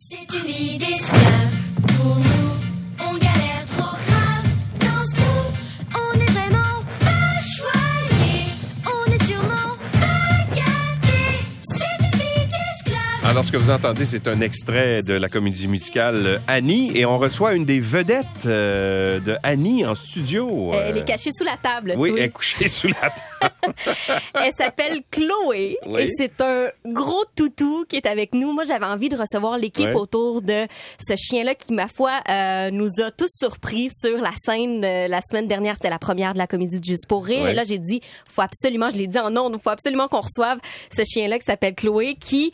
C'est une vie d'esclave pour Alors, ce que vous entendez, c'est un extrait de la comédie musicale euh, Annie et on reçoit une des vedettes euh, de Annie en studio. Elle Euh, est cachée sous la table. Oui, Chloé. elle est couchée sous la table. Elle s'appelle Chloé Oui. et c'est un gros toutou qui est avec nous. Moi, j'avais envie de recevoir l'équipe autour de ce chien-là qui, ma foi, euh, nous a tous surpris sur la scène la semaine dernière. C'était la première de la comédie de Juste pour rire. Ouais. Et là, j'ai dit, faut absolument, je l'ai dit en ondes, faut absolument qu'on reçoive ce chien-là qui s'appelle Chloé qui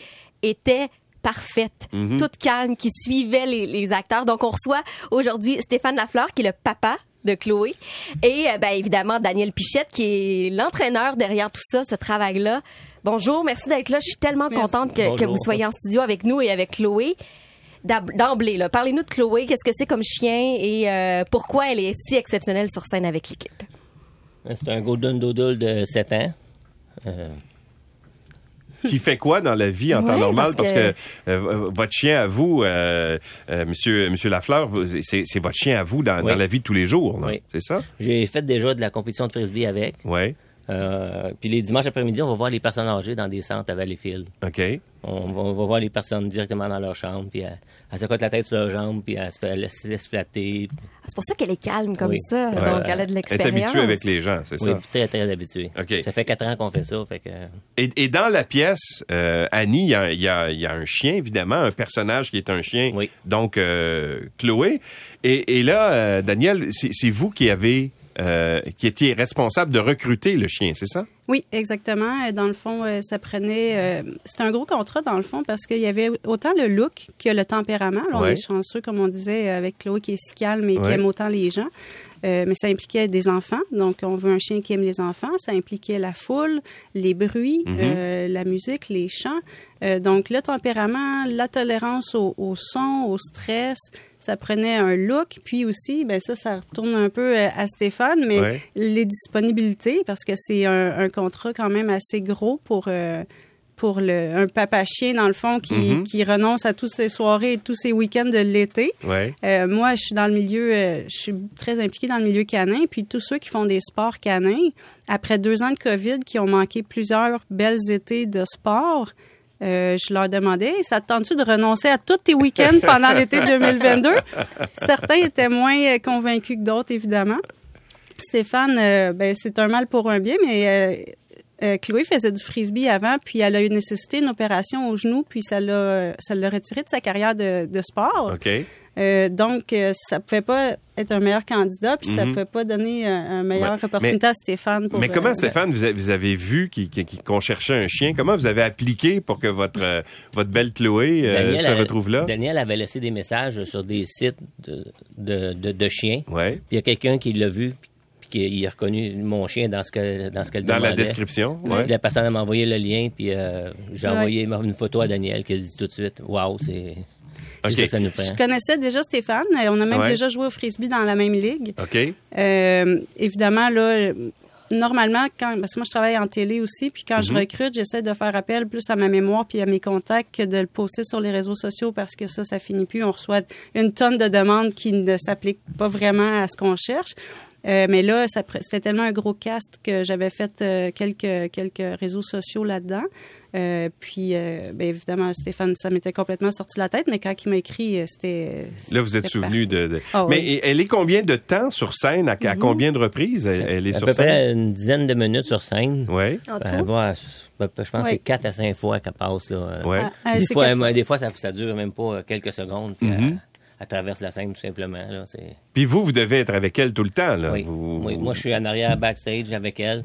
était parfaite, Mhm. toute calme, qui suivait les, les acteurs. Donc, on reçoit aujourd'hui Stéphane Lafleur, qui est le papa de Chloé. Et euh, ben, évidemment, Daniel Pichette, qui est l'entraîneur derrière tout ça, ce travail-là. Bonjour, merci d'être là. Je suis tellement contente que, vous soyez en studio avec nous et avec Chloé. D'emblée, parlez-nous de Chloé. Qu'est-ce que c'est comme chien et euh, pourquoi elle est si exceptionnelle sur scène avec l'équipe? C'est un Golden Doodle de 7 ans. Euh, qui fait quoi dans la vie en temps normal? parce Parce que- que, euh, votre chien à vous, euh, euh, monsieur, monsieur Lafleur, c'est votre chien à vous dans, Oui. dans la vie de tous les jours? Oui. c'est ça? J'ai fait déjà de la compétition de frisbee avec. Oui. Euh, puis les dimanches après-midi, on va voir les personnes âgées dans des centres à Valleyfield. OK. On va, on va voir les personnes directement dans leur chambre, puis elle, elle se cote la tête sur leur jambe, puis elle se, fait, elle se laisse flatter. C'est pour ça qu'elle est calme comme Oui. ça. Ouais. Donc, elle a de Elle est l'expérience. habituée avec les gens, c'est Oui, ça? puis très, très habitué. OK. Ça fait quatre ans qu'on fait ça, fait que... Et, et dans la pièce, euh, Annie, il y a, il y a- il y a un chien, évidemment, un personnage qui est un chien, Oui. donc euh, Chloé. Et, et là, euh, Daniel, c'est vous qui avez, euh, qui étiez responsable de recruter le chien, c'est ça? Oui, exactement. Euh, Dans le fond, euh, ça prenait. euh, C'était un gros contrat, dans le fond, parce qu'il y avait autant le look que le tempérament. On est chanceux, comme on disait, avec Chloé qui est si calme et qui aime autant les gens. Euh, mais ça impliquait des enfants. Donc, on veut un chien qui aime les enfants. Ça impliquait la foule, les bruits, Mhm. euh, la musique, les chants. Donc, le tempérament, la tolérance au, au son, au stress, ça prenait un look. Puis aussi, ben ça, ça retourne un peu euh, à Stéphane, mais Ouais. les disponibilités, parce que c'est un, un contrat quand même assez gros pour, euh, pour le, un papa-chien, dans le fond, qui, Mhm. qui renonce à toutes ses soirées et tous ses week-ends de l'été. Euh, moi, je suis dans le milieu, euh, je suis très impliquée dans le milieu canin. Puis tous ceux qui font des sports canins, après deux ans de COVID, qui ont manqué plusieurs belles étés de sport, euh, je leur demandais, Hey, ça te tente-tu de renoncer à tous tes week-ends pendant l'été 2022? Certains étaient moins euh, convaincus que d'autres, évidemment. Stéphane, euh, ben, c'est un mal pour un bien, mais euh, Chloé faisait du frisbee avant, puis elle a eu nécessité une opération au genou, puis ça l'a, ça l'a retiré de sa carrière de, de sport. OK. Euh, donc, euh, ça pouvait pas être un meilleur candidat, puis ça pouvait pas donner euh, un meilleure Mhm. Ouais. opportunité Mais- à Stéphane. Pour, Mais comment, euh, Stéphane, vous avez, vous avez vu qu'on cherchait un chien? Comment vous avez appliqué pour que votre, euh, votre belle Chloé euh, Daniel se retrouve là? Daniel avait laissé des messages sur des sites de, de, de- de chiens. Ouais. Puis il y a quelqu'un qui l'a vu, puis qui a reconnu mon chien dans ce que dans ce qu'elle Dans la description, ouais. La personne m'a envoyé le lien, puis euh, j'ai Ouais. envoyé une photo à Daniel qui a dit tout de suite Waouh, c'est ça nous. Je connaissais déjà Stéphane. euh, On a même Ouais. déjà joué au frisbee dans la même ligue. OK. Euh, évidemment, là, euh, normalement, quand, parce que moi, je travaille en télé aussi, puis quand je Mhm. recrute, j'essaie de faire appel plus à ma mémoire puis à mes contacts que de le poster sur les réseaux sociaux parce que ça, ça finit plus. On reçoit une tonne de demandes qui ne s'appliquent pas vraiment à ce qu'on cherche. Euh, mais là, c'était tellement un gros cast que j'avais fait euh, quelques, quelques réseaux sociaux là-dedans. Euh, puis, euh, ben, évidemment, Stéphane, ça m'était complètement sorti de la tête, mais quand il m'a écrit, c'était... Là, vous êtes souvenu de. de- Ah Mais oui. Mhm. elle est combien de temps sur scène? À, à combien de reprises? Elle, elle est à sur peu scène? près une dizaine de minutes sur scène. Oui. En Elle tout? va à- je pense que c'est quatre à cinq fois qu'elle passe. Là. Ouais. Ah, ah, des, fois, des fois, ça, ça dure même pas quelques secondes. Puis Mhm. elle, elle traverse la scène tout simplement. Là. Puis vous, vous devez être avec elle tout le temps. Là. Oui. Vous- Oui, Moi, je suis en arrière backstage avec elle.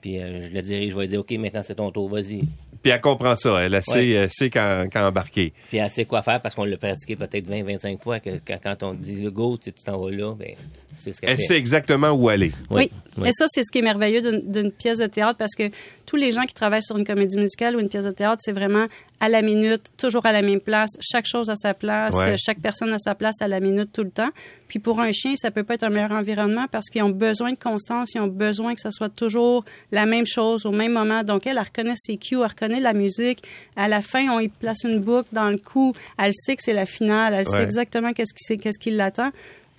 Puis euh, je le dirige, je vais lui dire OK, maintenant c'est ton tour, vas-y. Puis elle comprend ça. Elle sait, Ouais. sait quand, quand embarquer. Puis elle sait quoi faire parce qu'on l'a pratiqué peut-être 20-25 fois. Que, quand, on dit le go, tu t'en vas là, ben, c'est ce qu'elle Elle fait. sait exactement où aller. Oui. oui. Et ça, c'est ce qui est merveilleux d'une pièce de théâtre parce que tous les gens qui travaillent sur une comédie musicale ou une pièce de théâtre, c'est vraiment à la minute, toujours à la même place, chaque chose à sa place, Ouais. chaque personne à sa place à la minute tout le temps. Puis pour un chien, ça peut pas être un meilleur environnement parce qu'ils ont besoin de constance, ils ont besoin que ça soit toujours la même chose au même moment. Donc elle, elle reconnaît ses cues, elle reconnaît la musique. À la fin, on y place une boucle dans le cou. Elle sait que c'est la finale, elle Ouais. sait exactement qu'est-ce qui, qu'est-ce qui l'attend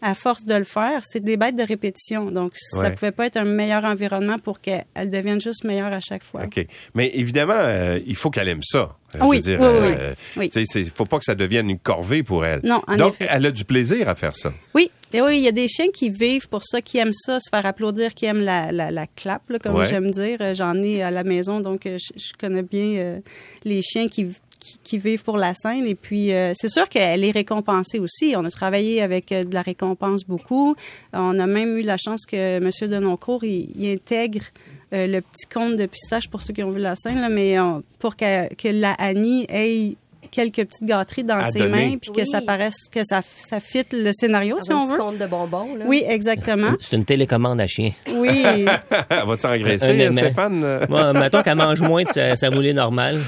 à force de le faire, c'est des bêtes de répétition. Donc, ça Ouais. pouvait pas être un meilleur environnement pour qu'elle elle devienne juste meilleure à chaque fois. OK. Mais évidemment, euh, il faut qu'elle aime ça. Euh, oui, je veux dire, oui, oui, euh, oui. faut pas que ça devienne une corvée pour elle. Non, en Donc, effet. elle a du plaisir à faire ça. Oui, et oui, il y a des chiens qui vivent pour ça, qui aiment ça, se faire applaudir, qui aiment la, la, la clap, là, comme Ouais. j'aime dire. J'en ai à la maison, donc je, je connais bien euh, les chiens qui, qui, qui vivent pour la scène. Et puis, euh, c'est sûr qu'elle est récompensée aussi. On a travaillé avec euh, de la récompense beaucoup. On a même eu la chance que M. Denoncourt, il, il intègre euh, le petit conte de pistache pour ceux qui ont vu la scène, là, mais pour que, que la Annie ait quelques petites gâteries dans À ses donner. mains, puis que Oui. ça paraisse, que ça, ça fit le scénario, si un on petit veut. compte de bonbons. Là. Oui, exactement. C'est une télécommande à chien. Oui. elle va-tu engraisser, Un euh, aimant. Stéphane? Moi, mettons qu'elle mange moins de sa, sa moulée normale.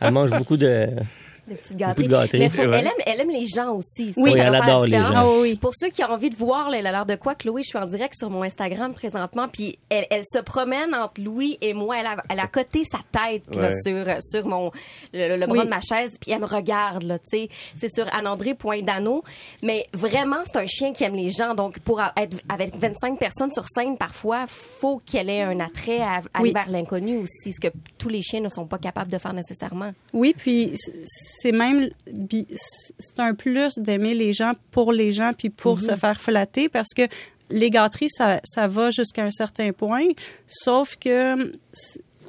Elle mange beaucoup de... Des petites gâteries. de gâteries. Mais faut- Ouais. elle, aime, elle aime les gens aussi. Oui, ça elle adore les gens. Oui. Pour ceux qui ont envie de voir là, elle a l'air de quoi, Chloé, je suis en direct sur mon Instagram présentement, puis elle, elle se promène entre Louis et moi. Elle a, elle a coté sa tête là, Ouais. sur, sur mon, le, le bras Oui. de ma chaise, puis elle me regarde. là, tu sais. C'est sur Anne-André.dano. Mais vraiment, c'est un chien qui aime les gens. Donc, pour être avec 25 personnes sur scène, parfois, faut qu'elle ait un attrait à, à aller vers l'inconnu aussi, ce que tous les chiens ne sont pas capables de faire nécessairement. Oui, puis c'est même c'est un plus d'aimer les gens pour les gens puis pour se faire flatter parce que les gâteries ça, ça va jusqu'à un certain point, sauf que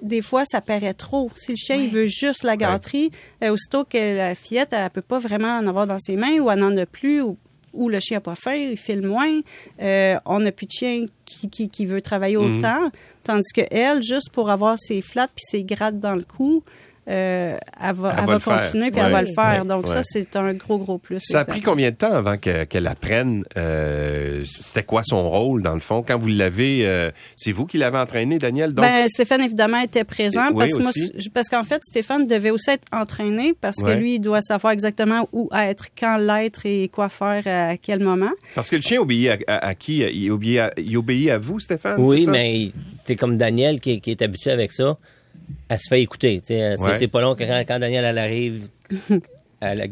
des fois ça paraît trop. Si le chien il veut juste la gâterie, euh, aussitôt que la fillette elle peut pas vraiment en avoir dans ses mains ou elle n'en a plus ou ou le chien n'a pas faim, il file moins, euh, on n'a plus de chien qui, qui, qui veut travailler autant, tandis que elle, juste pour avoir ses flattes puis ses grattes dans le cou, euh, elle va, Elle elle va continuer puis Ouais. elle va le faire. Ouais. Donc Ouais. ça, c'est un gros, gros plus. Ça a pris combien de temps avant que- qu'elle apprenne euh, c'était quoi son rôle dans le fond? Quand vous l'avez euh, c'est vous qui l'avez entraîné Daniel? Donc Ben, Stéphane, évidemment, était présent. Oui, parce, que moi, parce qu'en fait, Stéphane devait aussi être entraîné parce Ouais. que lui, il doit savoir exactement où être, quand l'être et quoi faire à quel moment. parce que le chien obéit à, à- à qui? Il obéit à, il obéit à vous Stéphane Oui, ça? mais c'est comme Daniel qui, qui est habitué avec ça. Elle se fait écouter. C'est Ouais. c'est pas long que quand, quand Daniel elle arrive, elle,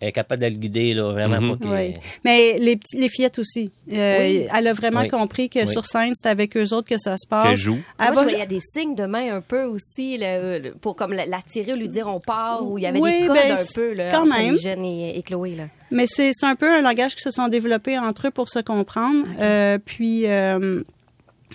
est capable de le guider, là, vraiment Mhm. pas Oui. Mais les, petits, les fillettes aussi. Euh, Elle a vraiment Oui. compris que Oui. sur scène, c'est avec eux autres que ça se passe. Qu'elle joue. Elle Moi, va- je voyais des signes de main un peu aussi pour comme l'attirer ou lui dire on part ou il y avait Oui, des codes ben, un peu là, quand entre même. les jeunes et, et Chloé là. Mais c'est c'est un peu un langage qui se sont développés entre eux pour se comprendre. Euh, puis, euh,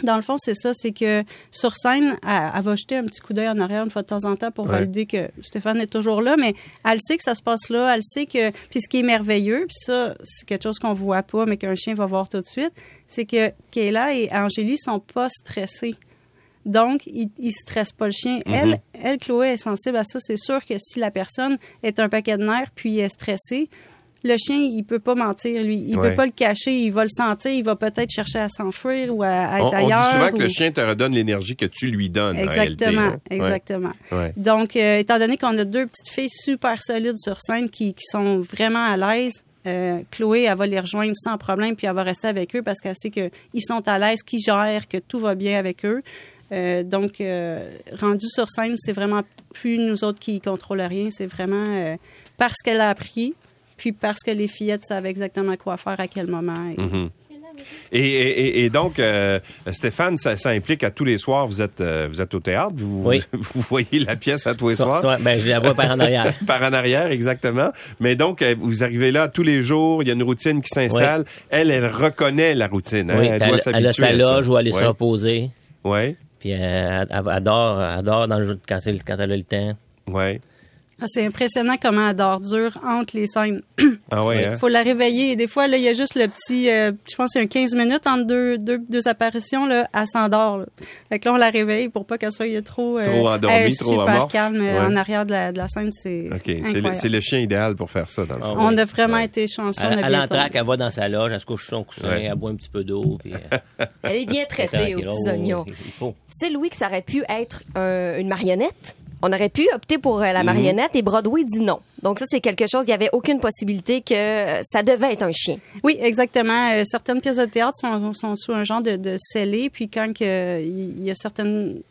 dans le fond, c'est ça, c'est que sur scène, elle, elle va jeter un petit coup d'œil en arrière une fois de temps en temps pour Ouais. valider que Stéphane est toujours là, mais elle sait que ça se passe là, elle sait que... Puis ce qui est merveilleux, puis ça, c'est quelque chose qu'on voit pas, mais qu'un chien va voir tout de suite, c'est que Kayla et Angélie sont pas stressés. Donc, ils ne stressent pas le chien. Elle, elle, Chloé, est sensible à ça. C'est sûr que si la personne est un paquet de nerfs puis est stressée, le chien, il peut pas mentir, lui. Il Ouais. peut pas le cacher. Il va le sentir. Il va peut-être chercher à s'enfuir ou à, à être on, on ailleurs. dit souvent que le chien te redonne l'énergie que tu lui donnes en réalité, Exactement. Ouais. exactement. Donc, euh, étant donné qu'on a deux petites filles super solides sur scène qui, qui sont vraiment à l'aise, euh, Chloé, elle va les rejoindre sans problème, puis elle va rester avec eux parce qu'elle sait qu'ils sont à l'aise, qu'ils gèrent, que tout va bien avec eux. Euh, donc, euh, rendu sur scène, c'est vraiment plus nous autres qui contrôlent rien, c'est vraiment parce qu'elle a appris, puis parce que les fillettes savent exactement quoi faire à quel moment. Et- Mhm. Et, et- et donc, euh, Stéphane, ça, ça implique à tous les soirs, vous êtes, euh, vous êtes au théâtre, vous, Oui. vous voyez la pièce à tous les So- soirs? so- ben, je la vois par en arrière. Par en arrière, exactement. Mais donc, euh, vous arrivez là tous les jours, il y a une routine qui s'installe. Elle, elle reconnaît la routine. hein? Oui, elle, elle, doit elle s'habituer a sa loge où aller se Ouais. reposer. Ouais, Puis elle, elle adore, elle adore dans le jeu quand elle, quand elle a le temps. ouais. Ah, C'est impressionnant comment elle dort dur entre les scènes. Ah ouais, hein? Il faut la réveiller. Des fois, là, il y a juste le petit, euh, je pense qu'il y a un 15 minutes entre deux, deux, deux apparitions, là, elle s'endort. là. Fait que là, on la réveille pour pas qu'elle soit trop... euh, Trop endormie, elle est trop super amorphe. calme euh, Ouais. en arrière de la, de la scène, c'est OK. C'est le, le chien idéal pour faire ça, dans le Ah oui. On a vraiment Ouais. été chanceux. Elle, entraque, elle va dans sa loge, elle se couche sur son coussin, Ouais. elle boit un petit peu d'eau. Puis, euh, Elle est bien traitée aux petits oignons. Il il faut. Tu sais, Louis, que ça aurait pu être un- une marionnette? On aurait pu opter pour Mhm. euh, la marionnette et Broadway dit non. Donc ça, c'est quelque chose, il n'y avait aucune possibilité que euh, ça devait être un chien. Oui, exactement. Euh, certaines pièces de théâtre sont, sont sous un genre de, de scellé, puis quand il y a certaines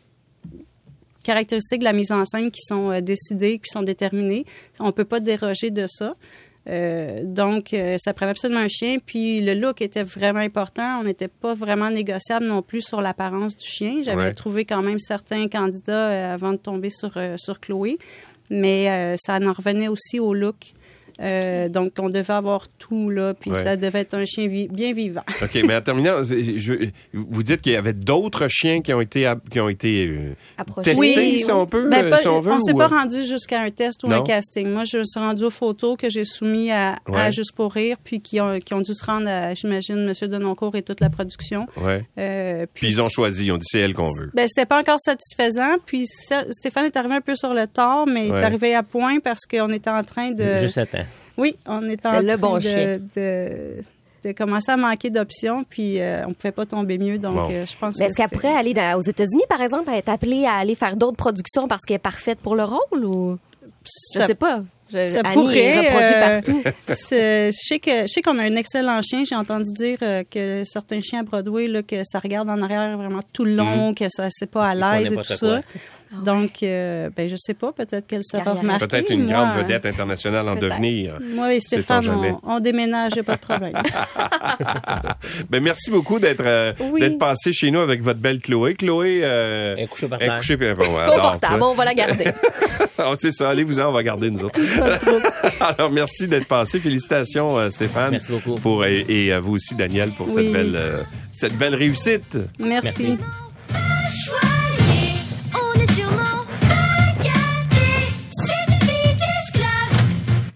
caractéristiques de la mise en scène qui sont décidées, qui sont déterminées, on peut pas déroger de ça. Euh, donc, euh, ça prenait absolument un chien. Puis le look était vraiment important. On n'était pas vraiment négociable non plus sur l'apparence du chien. J'avais Ouais. trouvé quand même certains candidats euh, avant de tomber sur, sur Chloé. Mais ça en revenait aussi au look. Euh, donc, on devait avoir tout, là. Puis Ouais. ça devait être un chien vi- bien vivant. OK, mais en terminant, je- vous dites qu'il y avait d'autres chiens qui ont été, qui ont été euh, testés, si on peut, Ben, euh, pas- si on veut. s'est ou, pas rendu jusqu'à un test ou Non? un casting. Moi, je me suis rendu aux photos que j'ai soumis à, à Ouais. Juste pour rire, puis qui ont, qui ont dû se rendre à, j'imagine, M. Denoncourt et toute la production. Ouais. Euh, Puis ils ont choisi, ils ont dit c'est elle qu'on veut. Ben, c'était pas encore satisfaisant. Puis ça- Stéphane est arrivé un peu sur le tard, mais il est arrivé à point parce qu'on était en train de... Juste à temps. Oui, on était en train le bon de, chien. de, de commencer à manquer d'options, puis euh, on pouvait pas tomber mieux. Donc, Bon. euh, je pense Mais est-ce pourrait aller dans- aux États-Unis, par exemple, être appelée à aller faire d'autres productions parce qu'elle est parfaite pour le rôle ou? Je Ça- sais pas. Je- ça Annie pourrait, est euh, Je sais que je sais qu'on a un excellent chien. J'ai entendu dire euh, que certains chiens à Broadway là, que ça regarde en arrière vraiment tout le long, que ça c'est pas à l'aise et tout ça. quoi. Donc euh, ben je sais pas, peut-être qu'elle sera remarquée. Peut-être une grande Moi, vedette internationale en devenir. Moi et Stéphane, on, on déménage, a pas de problème. Ben, merci beaucoup d'être euh, Oui. d'être passé chez nous avec votre belle Chloé. Chloé euh, Elle est couchée par est terre. couchée, puis dort, Confortable, on va la garder. Ah, c'est ça, allez-vous-en, on va garder nous autres. Alors, merci d'être passé. Félicitations, euh, Stéphane. Merci beaucoup. Pour, et, et à vous aussi, Daniel, pour Oui. cette, belle, euh, cette belle réussite. Merci.